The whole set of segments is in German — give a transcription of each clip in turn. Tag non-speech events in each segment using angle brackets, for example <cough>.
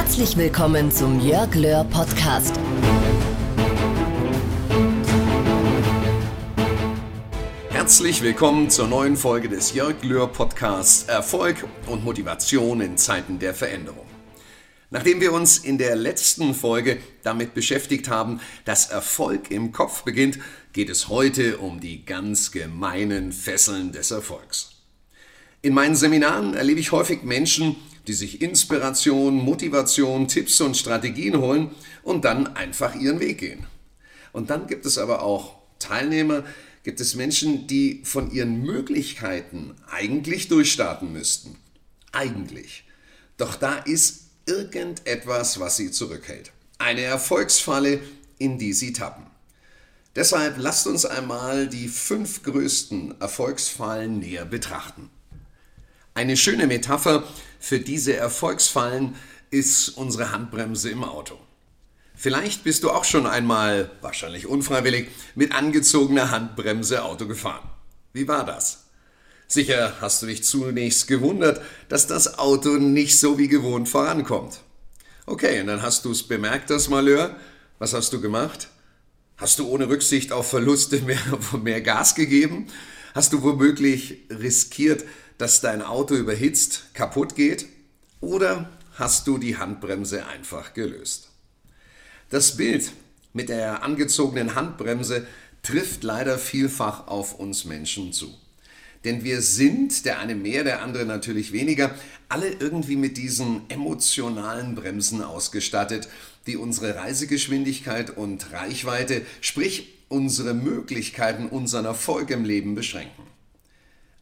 Herzlich willkommen zum Jörg Löhr Podcast. Herzlich willkommen zur neuen Folge des Jörg Löhr Podcasts Erfolg und Motivation in Zeiten der Veränderung. Nachdem wir uns in der letzten Folge damit beschäftigt haben, dass Erfolg im Kopf beginnt, geht es heute um die ganz gemeinen Fesseln des Erfolgs. In meinen Seminaren erlebe ich häufig Menschen, die sich Inspiration, Motivation, Tipps und Strategien holen und dann einfach ihren Weg gehen. Und dann gibt es aber auch Teilnehmer, gibt es Menschen, die von ihren Möglichkeiten eigentlich durchstarten müssten. Eigentlich. Doch da ist irgendetwas, was sie zurückhält. Eine Erfolgsfalle, in die sie tappen. Deshalb lasst uns einmal die fünf größten Erfolgsfallen näher betrachten. Eine schöne Metapher für diese Erfolgsfallen ist unsere Handbremse im Auto. Vielleicht bist du auch schon einmal, wahrscheinlich unfreiwillig, mit angezogener Handbremse Auto gefahren. Wie war das? Sicher hast du dich zunächst gewundert, dass das Auto nicht so wie gewohnt vorankommt. Okay, und dann hast du es bemerkt, das Malheur. Was hast du gemacht? Hast du ohne Rücksicht auf Verluste mehr, <laughs> mehr Gas gegeben? Hast du womöglich riskiert, dass dein Auto überhitzt, kaputt geht? Oder hast du die Handbremse einfach gelöst? Das Bild mit der angezogenen Handbremse trifft leider vielfach auf uns Menschen zu. Denn wir sind, der eine mehr, der andere natürlich weniger, alle irgendwie mit diesen emotionalen Bremsen ausgestattet, die unsere Reisegeschwindigkeit und Reichweite, sprich unsere Möglichkeiten, unseren Erfolg im Leben beschränken.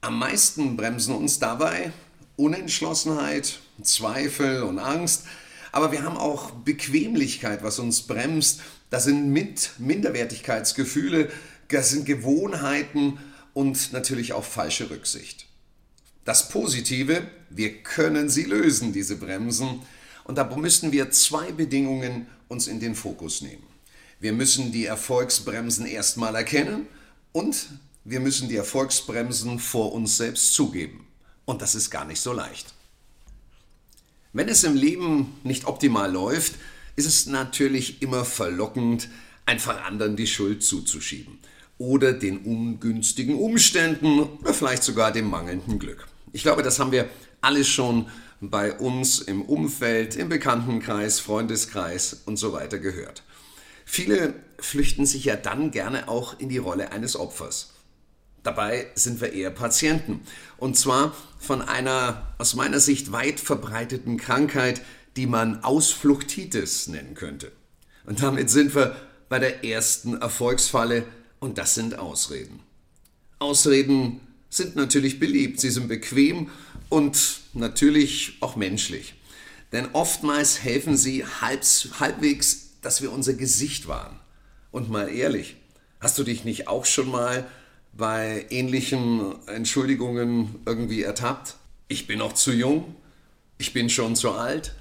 Am meisten bremsen uns dabei Unentschlossenheit, Zweifel und Angst, aber wir haben auch Bequemlichkeit, was uns bremst. Das sind mit Minderwertigkeitsgefühle, das sind Gewohnheiten und natürlich auch falsche Rücksicht. Das Positive, wir können sie lösen, diese Bremsen. Und da müssen wir zwei Bedingungen uns in den Fokus nehmen. Wir müssen die Erfolgsbremsen erstmal erkennen und wir müssen die Erfolgsbremsen vor uns selbst zugeben. Und das ist gar nicht so leicht. Wenn es im Leben nicht optimal läuft, ist es natürlich immer verlockend, einfach anderen die Schuld zuzuschieben. Oder den ungünstigen Umständen oder vielleicht sogar dem mangelnden Glück. Ich glaube, das haben wir alle schon bei uns im Umfeld, im Bekanntenkreis, Freundeskreis und so weiter gehört. Viele flüchten sich ja dann gerne auch in die Rolle eines Opfers. Dabei sind wir eher Patienten. Und zwar von einer aus meiner Sicht weit verbreiteten Krankheit, die man Ausfluchtitis nennen könnte. Und damit sind wir bei der ersten Erfolgsfalle und das sind Ausreden. Ausreden sind natürlich beliebt, sie sind bequem und natürlich auch menschlich. Denn oftmals helfen sie halbwegs, dass wir unser Gesicht wahren. Und mal ehrlich, hast du dich nicht auch schon mal bei ähnlichen Entschuldigungen irgendwie ertappt. Ich bin noch zu jung, ich bin schon zu alt.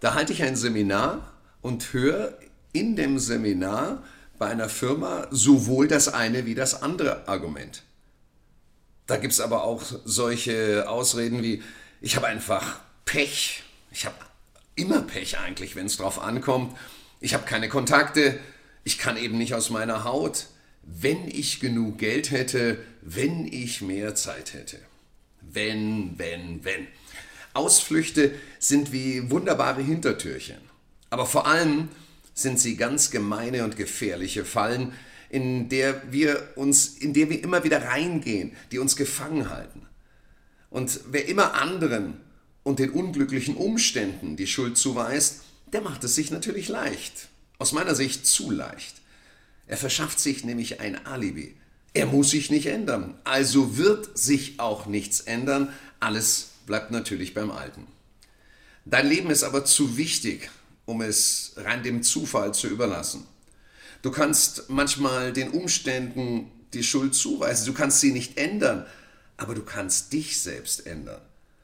Da halte ich ein Seminar und höre in dem Seminar bei einer Firma sowohl das eine wie das andere Argument. Da gibt es aber auch solche Ausreden wie, ich habe einfach Pech, ich habe immer Pech eigentlich, wenn es drauf ankommt, ich habe keine Kontakte, ich kann eben nicht aus meiner Haut, wenn ich genug Geld hätte, wenn ich mehr Zeit hätte. Wenn, wenn, wenn. Ausflüchte sind wie wunderbare Hintertürchen. Aber vor allem sind sie ganz gemeine und gefährliche Fallen, in der wir uns, in der wir immer wieder reingehen, die uns gefangen halten. Und wer immer anderen und den unglücklichen Umständen die Schuld zuweist, der macht es sich natürlich leicht. Aus meiner Sicht zu leicht. Er verschafft sich nämlich ein Alibi. Er muss sich nicht ändern. Also wird sich auch nichts ändern. Alles bleibt natürlich beim Alten. Dein Leben ist aber zu wichtig, um es rein dem Zufall zu überlassen. Du kannst manchmal den Umständen die Schuld zuweisen. Du kannst sie nicht ändern, aber du kannst dich selbst ändern.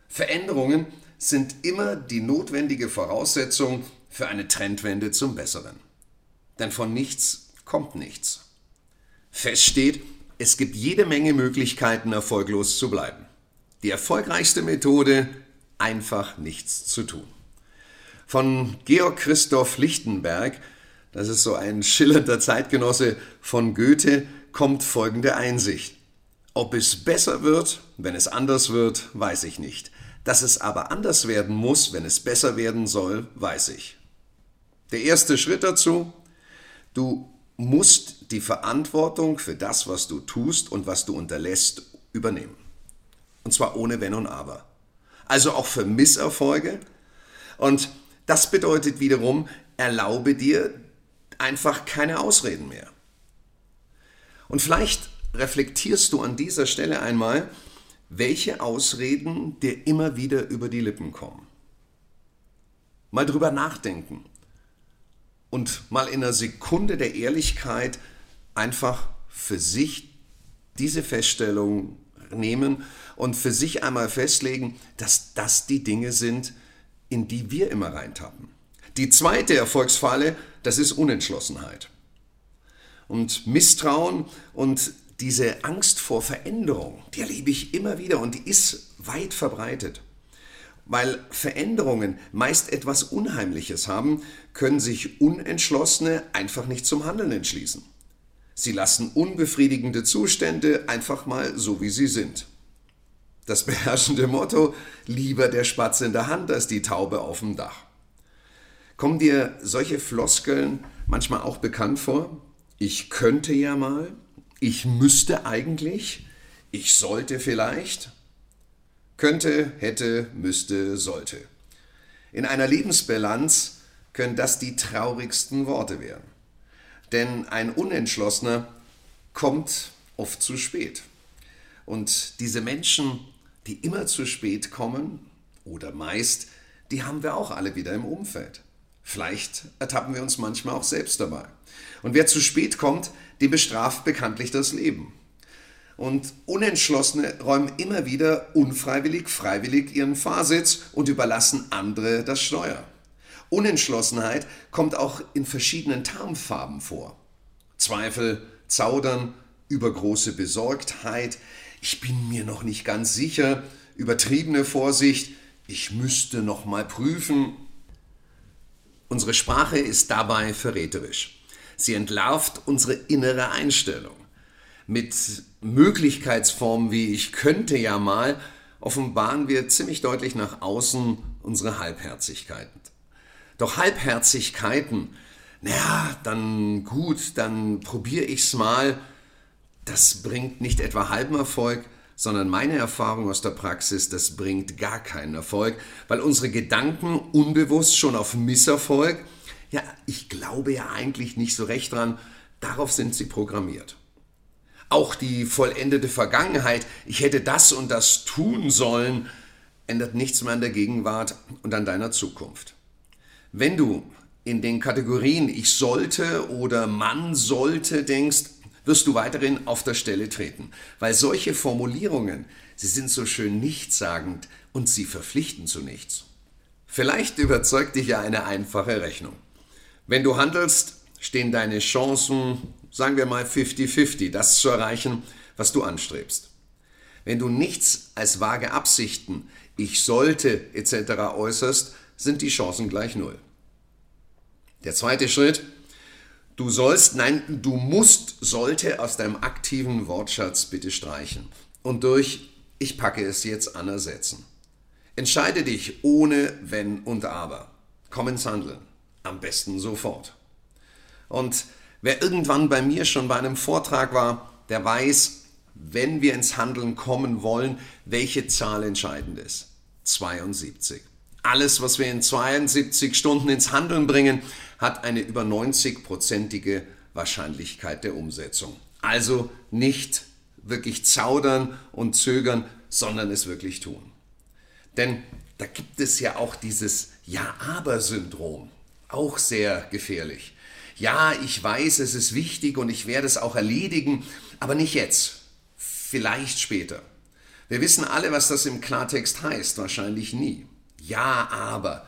Veränderungen sind immer die notwendige Voraussetzung für eine Trendwende zum Besseren. Denn von nichts kommt nichts. Fest steht, es gibt jede Menge Möglichkeiten, erfolglos zu bleiben. Die erfolgreichste Methode, einfach nichts zu tun. Von Georg Christoph Lichtenberg, das ist so ein schillernder Zeitgenosse von Goethe, kommt folgende Einsicht. Ob es besser wird, wenn es anders wird, weiß ich nicht. Dass es aber anders werden muss, wenn es besser werden soll, weiß ich. Der erste Schritt dazu, du musst die Verantwortung für das, was du tust und was du unterlässt, übernehmen. Und zwar ohne Wenn und Aber. Also auch für Misserfolge. Und das bedeutet wiederum, erlaube dir einfach keine Ausreden mehr. Und vielleicht reflektierst du an dieser Stelle einmal, welche Ausreden dir immer wieder über die Lippen kommen. Mal drüber nachdenken und mal in einer Sekunde der Ehrlichkeit einfach für sich diese Feststellung nehmen und für sich einmal festlegen, dass das die Dinge sind, in die wir immer reintappen. Die zweite Erfolgsfalle, das ist Unentschlossenheit. Und Misstrauen und diese Angst vor Veränderung, die erlebe ich immer wieder und die ist weit verbreitet. Weil Veränderungen meist etwas Unheimliches haben, können sich Unentschlossene einfach nicht zum Handeln entschließen. Sie lassen unbefriedigende Zustände einfach mal so, wie sie sind. Das beherrschende Motto, lieber der Spatz in der Hand als die Taube auf dem Dach. Kommen dir solche Floskeln manchmal auch bekannt vor? Ich könnte ja mal, ich müsste eigentlich, ich sollte vielleicht. Könnte, hätte, müsste, sollte. In einer Lebensbilanz können das die traurigsten Worte werden. Denn ein Unentschlossener kommt oft zu spät. Und diese Menschen, die immer zu spät kommen, oder meist, die haben wir auch alle wieder im Umfeld. Vielleicht ertappen wir uns manchmal auch selbst dabei. Und wer zu spät kommt, dem bestraft bekanntlich das Leben. Und Unentschlossene räumen immer wieder unfreiwillig, freiwillig ihren Fahrsitz und überlassen andere das Steuer. Unentschlossenheit kommt auch in verschiedenen Tarnfarben vor. Zweifel, Zaudern, übergroße Besorgtheit, ich bin mir noch nicht ganz sicher, übertriebene Vorsicht, ich müsste noch mal prüfen. Unsere Sprache ist dabei verräterisch. Sie entlarvt unsere innere Einstellung. Mit Möglichkeitsformen wie ich könnte ja mal offenbaren wir ziemlich deutlich nach außen unsere Halbherzigkeiten. Doch Halbherzigkeiten, naja, dann gut, dann probiere ich es mal, das bringt nicht etwa halben Erfolg, sondern meine Erfahrung aus der Praxis, das bringt gar keinen Erfolg, weil unsere Gedanken unbewusst schon auf Misserfolg, ja, ich glaube ja eigentlich nicht so recht dran, darauf sind sie programmiert. Auch die vollendete Vergangenheit, ich hätte das und das tun sollen, ändert nichts mehr an der Gegenwart und an deiner Zukunft. Wenn du in den Kategorien ich sollte oder man sollte denkst, wirst du weiterhin auf der Stelle treten, weil solche Formulierungen, sie sind so schön nichtssagend und sie verpflichten zu nichts. Vielleicht überzeugt dich ja eine einfache Rechnung. Wenn du handelst, stehen deine Chancen, sagen wir mal 50-50, das zu erreichen, was du anstrebst. Wenn du nichts als vage Absichten, ich sollte etc. äußerst, sind die Chancen gleich null. Der zweite Schritt, du sollst, nein, du musst, sollte aus deinem aktiven Wortschatz bitte streichen und durch ich packe es jetzt an ersetzen. Entscheide dich ohne Wenn und Aber. Komm ins Handeln. Am besten sofort. Und wer irgendwann bei mir schon bei einem Vortrag war, der weiß, wenn wir ins Handeln kommen wollen, welche Zahl entscheidend ist. 72. Alles, was wir in 72 Stunden ins Handeln bringen, hat eine über 90-prozentige Wahrscheinlichkeit der Umsetzung. Also nicht wirklich zaudern und zögern, sondern es wirklich tun. Denn da gibt es ja auch dieses Ja-Aber-Syndrom, auch sehr gefährlich. Ja, ich weiß, es ist wichtig und ich werde es auch erledigen, aber nicht jetzt, vielleicht später. Wir wissen alle, was das im Klartext heißt, wahrscheinlich nie. Ja, aber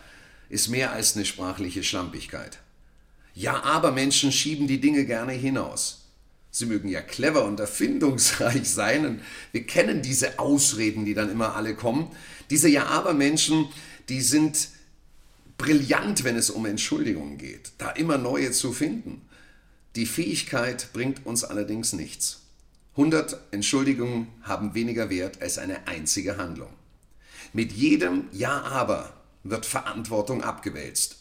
ist mehr als eine sprachliche Schlampigkeit. Ja, aber Menschen schieben die Dinge gerne hinaus. Sie mögen ja clever und erfindungsreich sein und wir kennen diese Ausreden, die dann immer alle kommen. Diese Ja, aber Menschen, die sind brillant, wenn es um Entschuldigungen geht, da immer neue zu finden. Die Fähigkeit bringt uns allerdings nichts. 100 Entschuldigungen haben weniger Wert als eine einzige Handlung. Mit jedem Ja aber wird Verantwortung abgewälzt.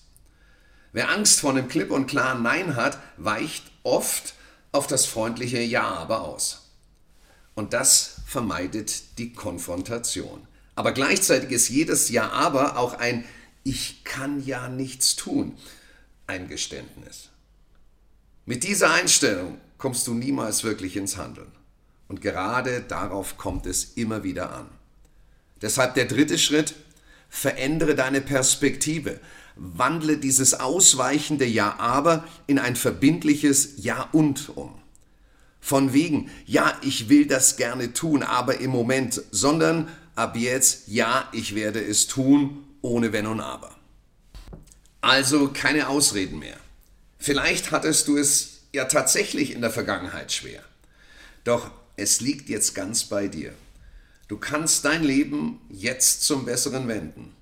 Wer Angst vor einem klipp und klaren Nein hat, weicht oft auf das freundliche Ja aber aus. Und das vermeidet die Konfrontation. Aber gleichzeitig ist jedes Ja aber auch ein Ich kann ja nichts tun Eingeständnis. Mit dieser Einstellung kommst du niemals wirklich ins Handeln. Und gerade darauf kommt es immer wieder an. Deshalb der dritte Schritt, verändere deine Perspektive. Wandle dieses ausweichende Ja aber in ein verbindliches Ja und um. Von wegen, ja, ich will das gerne tun, aber im Moment, sondern ab jetzt, ja, ich werde es tun, ohne Wenn und Aber. Also keine Ausreden mehr. Vielleicht hattest du es ja tatsächlich in der Vergangenheit schwer. Doch es liegt jetzt ganz bei dir. Du kannst dein Leben jetzt zum Besseren wenden.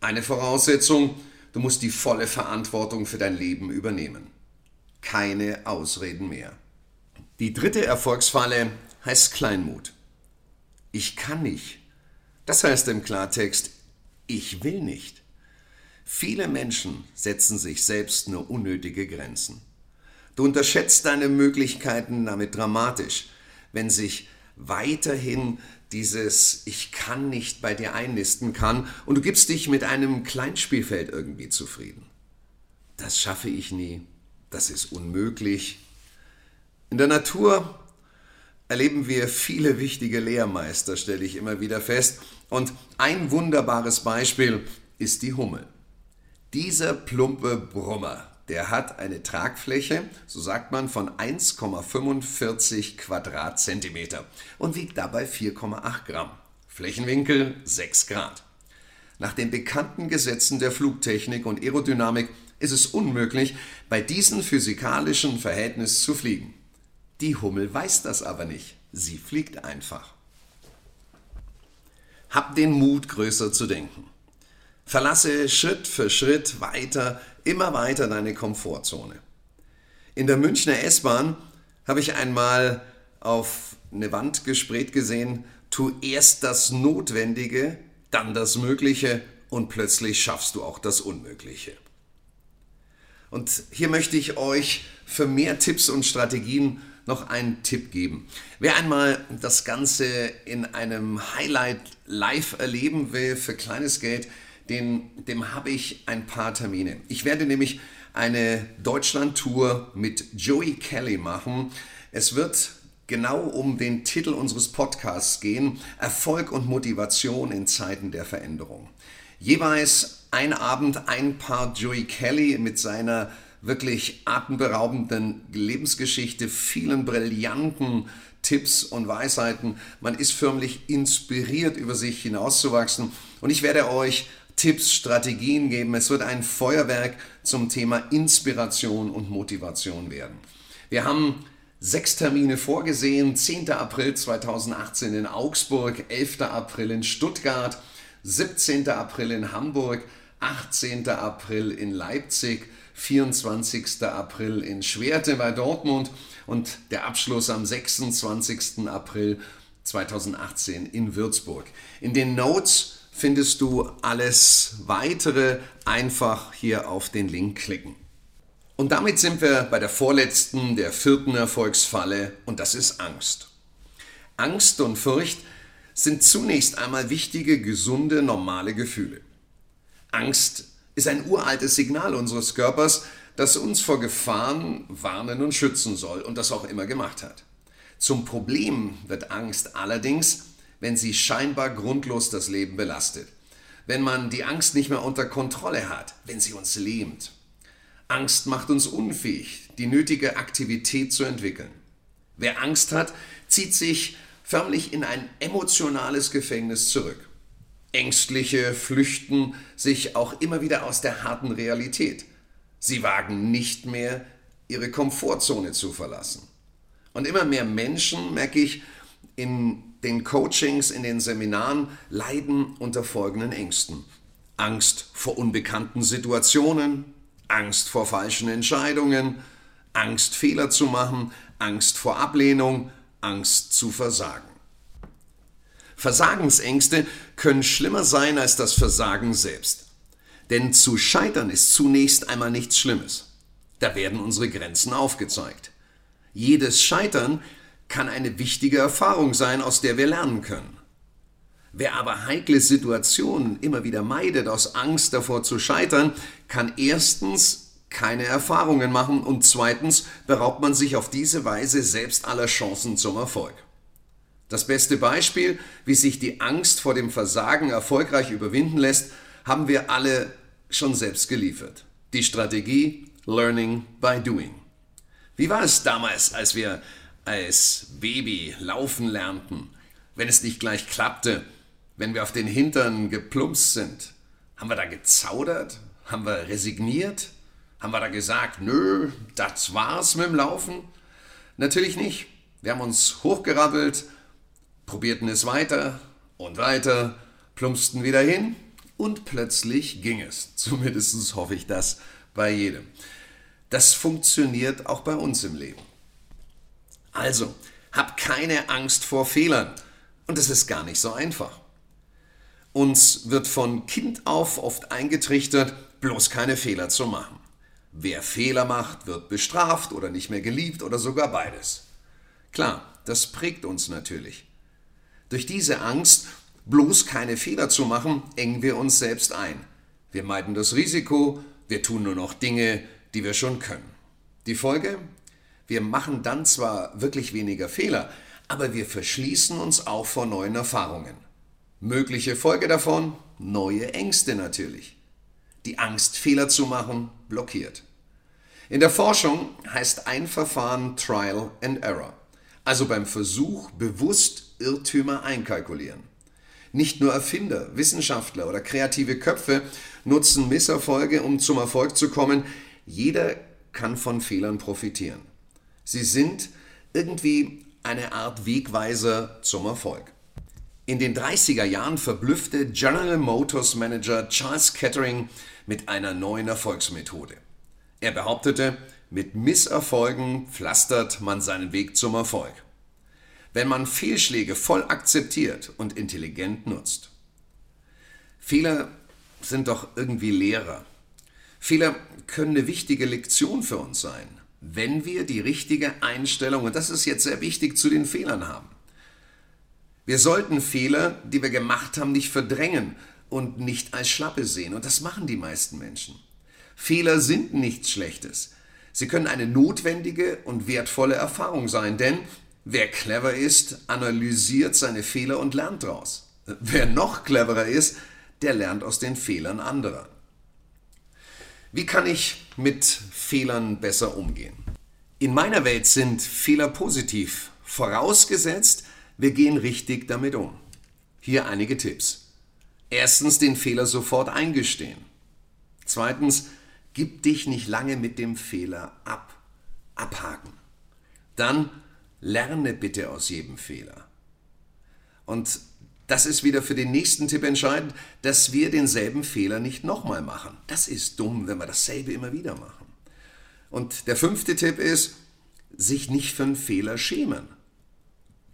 Eine Voraussetzung, du musst die volle Verantwortung für dein Leben übernehmen. Keine Ausreden mehr. Die dritte Erfolgsfalle heißt Kleinmut. Ich kann nicht. Das heißt im Klartext, ich will nicht. Viele Menschen setzen sich selbst nur unnötige Grenzen. Du unterschätzt deine Möglichkeiten damit dramatisch, wenn sich weiterhin dieses Ich kann nicht bei dir einnisten kann und du gibst dich mit einem Kleinspielfeld irgendwie zufrieden. Das schaffe ich nie, das ist unmöglich. In der Natur erleben wir viele wichtige Lehrmeister, stelle ich immer wieder fest. Und ein wunderbares Beispiel ist die Hummel. Dieser plumpe Brummer, der hat eine Tragfläche, so sagt man, von 1,45 Quadratzentimeter und wiegt dabei 4,8 Gramm. Flächenwinkel 6 Grad. Nach den bekannten Gesetzen der Flugtechnik und Aerodynamik ist es unmöglich, bei diesem physikalischen Verhältnis zu fliegen. Die Hummel weiß das aber nicht. Sie fliegt einfach. Hab den Mut, größer zu denken. Verlasse Schritt für Schritt weiter, immer weiter deine Komfortzone. In der Münchner S-Bahn habe ich einmal auf eine Wand gespräht gesehen, tu erst das Notwendige, dann das Mögliche und plötzlich schaffst du auch das Unmögliche. Und hier möchte ich euch für mehr Tipps und Strategien noch einen Tipp geben. Wer einmal das Ganze in einem Highlight live erleben will für kleines Geld, den, dem habe ich ein paar Termine. Ich werde nämlich eine Deutschland-Tour mit Joey Kelly machen. Es wird genau um den Titel unseres Podcasts gehen, Erfolg und Motivation in Zeiten der Veränderung. Jeweils ein Abend ein Paar Joey Kelly mit seiner wirklich atemberaubenden Lebensgeschichte, vielen brillanten Tipps und Weisheiten. Man ist förmlich inspiriert, über sich hinauszuwachsen. Und ich werde euch Tipps, Strategien geben. Es wird ein Feuerwerk zum Thema Inspiration und Motivation werden. Wir haben sechs Termine vorgesehen. 10. April 2018 in Augsburg, 11. April in Stuttgart, 17. April in Hamburg, 18. April in Leipzig, 24. April in Schwerte bei Dortmund und der Abschluss am 26. April 2018 in Würzburg. In den Notes findest du alles weitere einfach hier auf den Link klicken. Und damit sind wir bei der vorletzten, der vierten Erfolgsfalle und das ist Angst. Angst und Furcht sind zunächst einmal wichtige, gesunde, normale Gefühle. Angst ist ein uraltes Signal unseres Körpers, das uns vor Gefahren warnen und schützen soll und das auch immer gemacht hat. Zum Problem wird Angst allerdings, wenn sie scheinbar grundlos das Leben belastet. Wenn man die Angst nicht mehr unter Kontrolle hat, wenn sie uns lähmt. Angst macht uns unfähig, die nötige Aktivität zu entwickeln. Wer Angst hat, zieht sich förmlich in ein emotionales Gefängnis zurück. Ängstliche flüchten sich auch immer wieder aus der harten Realität. Sie wagen nicht mehr, ihre Komfortzone zu verlassen. Und immer mehr Menschen, merke ich, in den Coachings, in den Seminaren leiden unter folgenden Ängsten. Angst vor unbekannten Situationen, Angst vor falschen Entscheidungen, Angst Fehler zu machen, Angst vor Ablehnung, Angst zu versagen. Versagensängste können schlimmer sein als das Versagen selbst. Denn zu scheitern ist zunächst einmal nichts Schlimmes. Da werden unsere Grenzen aufgezeigt. Jedes Scheitern kann eine wichtige Erfahrung sein, aus der wir lernen können. Wer aber heikle Situationen immer wieder meidet aus Angst davor zu scheitern, kann erstens keine Erfahrungen machen und zweitens beraubt man sich auf diese Weise selbst aller Chancen zum Erfolg. Das beste Beispiel, wie sich die Angst vor dem Versagen erfolgreich überwinden lässt, haben wir alle schon selbst geliefert. Die Strategie Learning by Doing. Wie war es damals, als wir als Baby laufen lernten, wenn es nicht gleich klappte, wenn wir auf den Hintern geplumpst sind? Haben wir da gezaudert? Haben wir resigniert? Haben wir da gesagt, nö, das war's mit dem Laufen? Natürlich nicht. Wir haben uns hochgerabbelt, probierten es weiter und weiter, plumpsten wieder hin und plötzlich ging es. <laughs> Zumindest hoffe ich das bei jedem. Das funktioniert auch bei uns im Leben. Also, hab keine Angst vor Fehlern. Und es ist gar nicht so einfach. Uns wird von Kind auf oft eingetrichtert, bloß keine Fehler zu machen. Wer Fehler macht, wird bestraft oder nicht mehr geliebt oder sogar beides. Klar, das prägt uns natürlich. Durch diese Angst, bloß keine Fehler zu machen, engen wir uns selbst ein. Wir meiden das Risiko, wir tun nur noch Dinge, die wir schon können. Die Folge? Wir machen dann zwar wirklich weniger Fehler, aber wir verschließen uns auch vor neuen Erfahrungen. Mögliche Folge davon? Neue Ängste natürlich. Die Angst, Fehler zu machen, blockiert. In der Forschung heißt ein Verfahren Trial and Error, also beim Versuch bewusst Irrtümer einkalkulieren. Nicht nur Erfinder, Wissenschaftler oder kreative Köpfe nutzen Misserfolge, um zum Erfolg zu kommen. Jeder kann von Fehlern profitieren. Sie sind irgendwie eine Art Wegweiser zum Erfolg. In den 30er Jahren verblüffte General Motors Manager Charles Kettering mit einer neuen Erfolgsmethode. Er behauptete, mit Misserfolgen pflastert man seinen Weg zum Erfolg wenn man Fehlschläge voll akzeptiert und intelligent nutzt. Fehler sind doch irgendwie Lehrer. Fehler können eine wichtige Lektion für uns sein, wenn wir die richtige Einstellung, und das ist jetzt sehr wichtig, zu den Fehlern haben. Wir sollten Fehler, die wir gemacht haben, nicht verdrängen und nicht als Schlappe sehen. Und das machen die meisten Menschen. Fehler sind nichts Schlechtes. Sie können eine notwendige und wertvolle Erfahrung sein, denn Wer clever ist, analysiert seine Fehler und lernt daraus. Wer noch cleverer ist, der lernt aus den Fehlern anderer. Wie kann ich mit Fehlern besser umgehen? In meiner Welt sind Fehler positiv, vorausgesetzt, wir gehen richtig damit um. Hier einige Tipps. Erstens den Fehler sofort eingestehen. Zweitens, gib dich nicht lange mit dem Fehler ab. Abhaken. Dann Lerne bitte aus jedem Fehler. Und das ist wieder für den nächsten Tipp entscheidend, dass wir denselben Fehler nicht nochmal machen. Das ist dumm, wenn wir dasselbe immer wieder machen. Und der fünfte Tipp ist, sich nicht für einen Fehler schämen.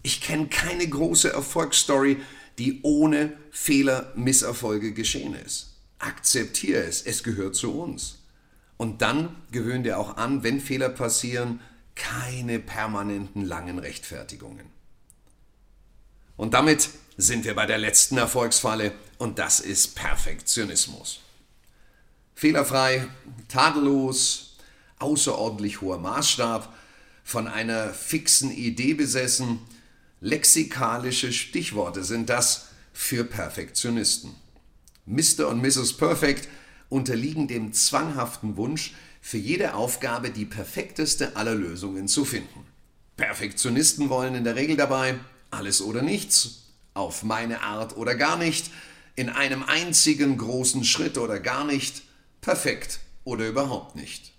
Ich kenne keine große Erfolgsstory, die ohne Fehler, Misserfolge geschehen ist. Akzeptiere es, es gehört zu uns. Und dann gewöhn dir auch an, wenn Fehler passieren, keine permanenten langen Rechtfertigungen. Und damit sind wir bei der letzten Erfolgsfalle und das ist Perfektionismus. Fehlerfrei, tadellos, außerordentlich hoher Maßstab, von einer fixen Idee besessen, lexikalische Stichworte sind das für Perfektionisten. Mr. und Mrs. Perfect unterliegen dem zwanghaften Wunsch, für jede Aufgabe die perfekteste aller Lösungen zu finden. Perfektionisten wollen in der Regel dabei alles oder nichts, auf meine Art oder gar nicht, in einem einzigen großen Schritt oder gar nicht, perfekt oder überhaupt nicht.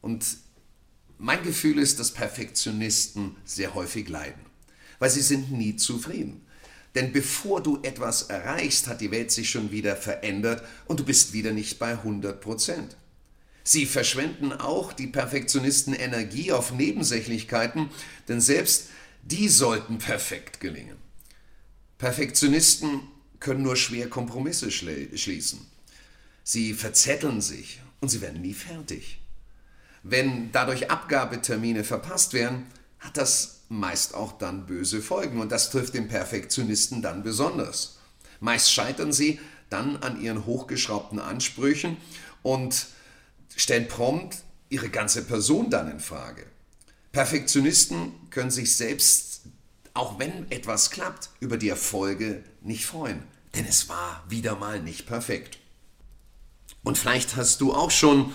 Und mein Gefühl ist, dass Perfektionisten sehr häufig leiden, weil sie sind nie zufrieden. Denn bevor du etwas erreichst, hat die Welt sich schon wieder verändert und du bist wieder nicht bei 100 Prozent. Sie verschwenden auch die Perfektionisten Energie auf Nebensächlichkeiten, denn selbst die sollten perfekt gelingen. Perfektionisten können nur schwer Kompromisse schließen. Sie verzetteln sich und sie werden nie fertig. Wenn dadurch Abgabetermine verpasst werden, hat das meist auch dann böse Folgen und das trifft den Perfektionisten dann besonders. Meist scheitern sie dann an ihren hochgeschraubten Ansprüchen und stellen prompt ihre ganze Person dann in Frage. Perfektionisten können sich selbst, auch wenn etwas klappt, über die Erfolge nicht freuen, denn es war wieder mal nicht perfekt. Und vielleicht hast du auch schon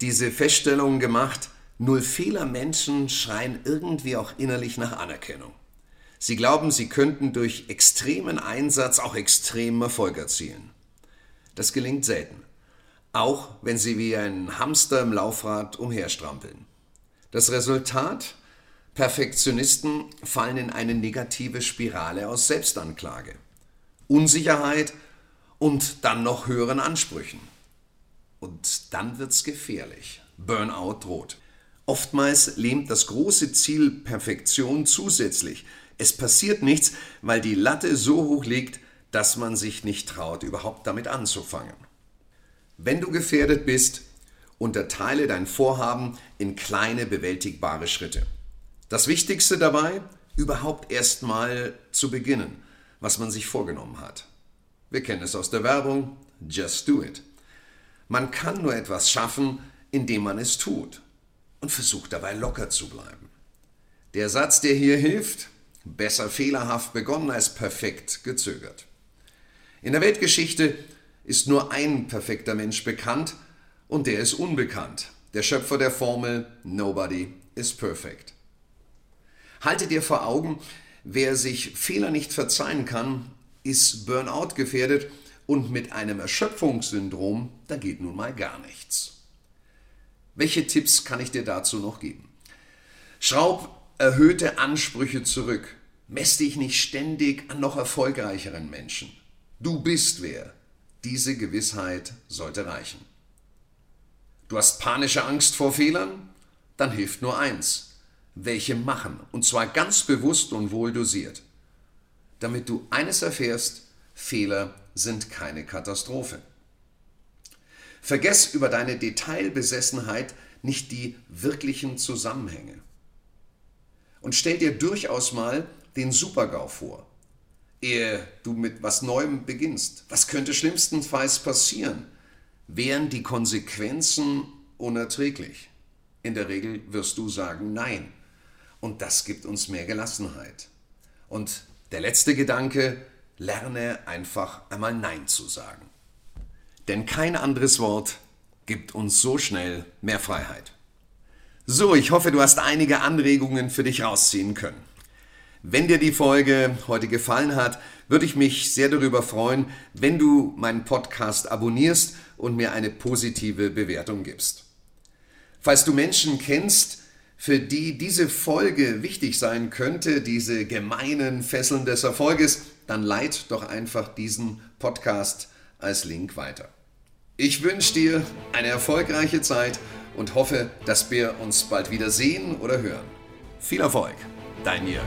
diese Feststellung gemacht, Null Fehler Menschen schreien irgendwie auch innerlich nach Anerkennung. Sie glauben, sie könnten durch extremen Einsatz auch extremen Erfolg erzielen. Das gelingt selten, auch wenn sie wie ein Hamster im Laufrad umherstrampeln. Das Resultat? Perfektionisten fallen in eine negative Spirale aus Selbstanklage, Unsicherheit und dann noch höheren Ansprüchen. Und dann wird's gefährlich. Burnout droht. Oftmals lähmt das große Ziel Perfektion zusätzlich. Es passiert nichts, weil die Latte so hoch liegt, dass man sich nicht traut, überhaupt damit anzufangen. Wenn du gefährdet bist, unterteile dein Vorhaben in kleine bewältigbare Schritte. Das Wichtigste dabei, überhaupt erstmal zu beginnen, was man sich vorgenommen hat. Wir kennen es aus der Werbung, just do it. Man kann nur etwas schaffen, indem man es tut und versucht dabei locker zu bleiben. Der Satz, der hier hilft, besser fehlerhaft begonnen als perfekt gezögert. In der Weltgeschichte ist nur ein perfekter Mensch bekannt und der ist unbekannt, der Schöpfer der Formel Nobody is perfect. Halte dir vor Augen, wer sich Fehler nicht verzeihen kann, ist Burnout gefährdet und mit einem Erschöpfungssyndrom, da geht nun mal gar nichts. Welche Tipps kann ich dir dazu noch geben? Schraub erhöhte Ansprüche zurück. Mess dich nicht ständig an noch erfolgreicheren Menschen. Du bist wer. Diese Gewissheit sollte reichen. Du hast panische Angst vor Fehlern? Dann hilft nur eins. Welche machen, und zwar ganz bewusst und wohl dosiert. Damit du eines erfährst, Fehler sind keine Katastrophe. Vergess über deine Detailbesessenheit nicht die wirklichen Zusammenhänge. Und stell dir durchaus mal den Supergau vor, ehe du mit was Neuem beginnst. Was könnte schlimmstenfalls passieren? Wären die Konsequenzen unerträglich? In der Regel wirst du sagen Nein. Und das gibt uns mehr Gelassenheit. Und der letzte Gedanke, lerne einfach einmal Nein zu sagen. Denn kein anderes Wort gibt uns so schnell mehr Freiheit. So, ich hoffe, du hast einige Anregungen für dich rausziehen können. Wenn dir die Folge heute gefallen hat, würde ich mich sehr darüber freuen, wenn du meinen Podcast abonnierst und mir eine positive Bewertung gibst. Falls du Menschen kennst, für die diese Folge wichtig sein könnte, diese gemeinen Fesseln des Erfolges, dann leit doch einfach diesen Podcast als Link weiter. Ich wünsche dir eine erfolgreiche Zeit und hoffe, dass wir uns bald wieder sehen oder hören. Viel Erfolg, dein Jörg.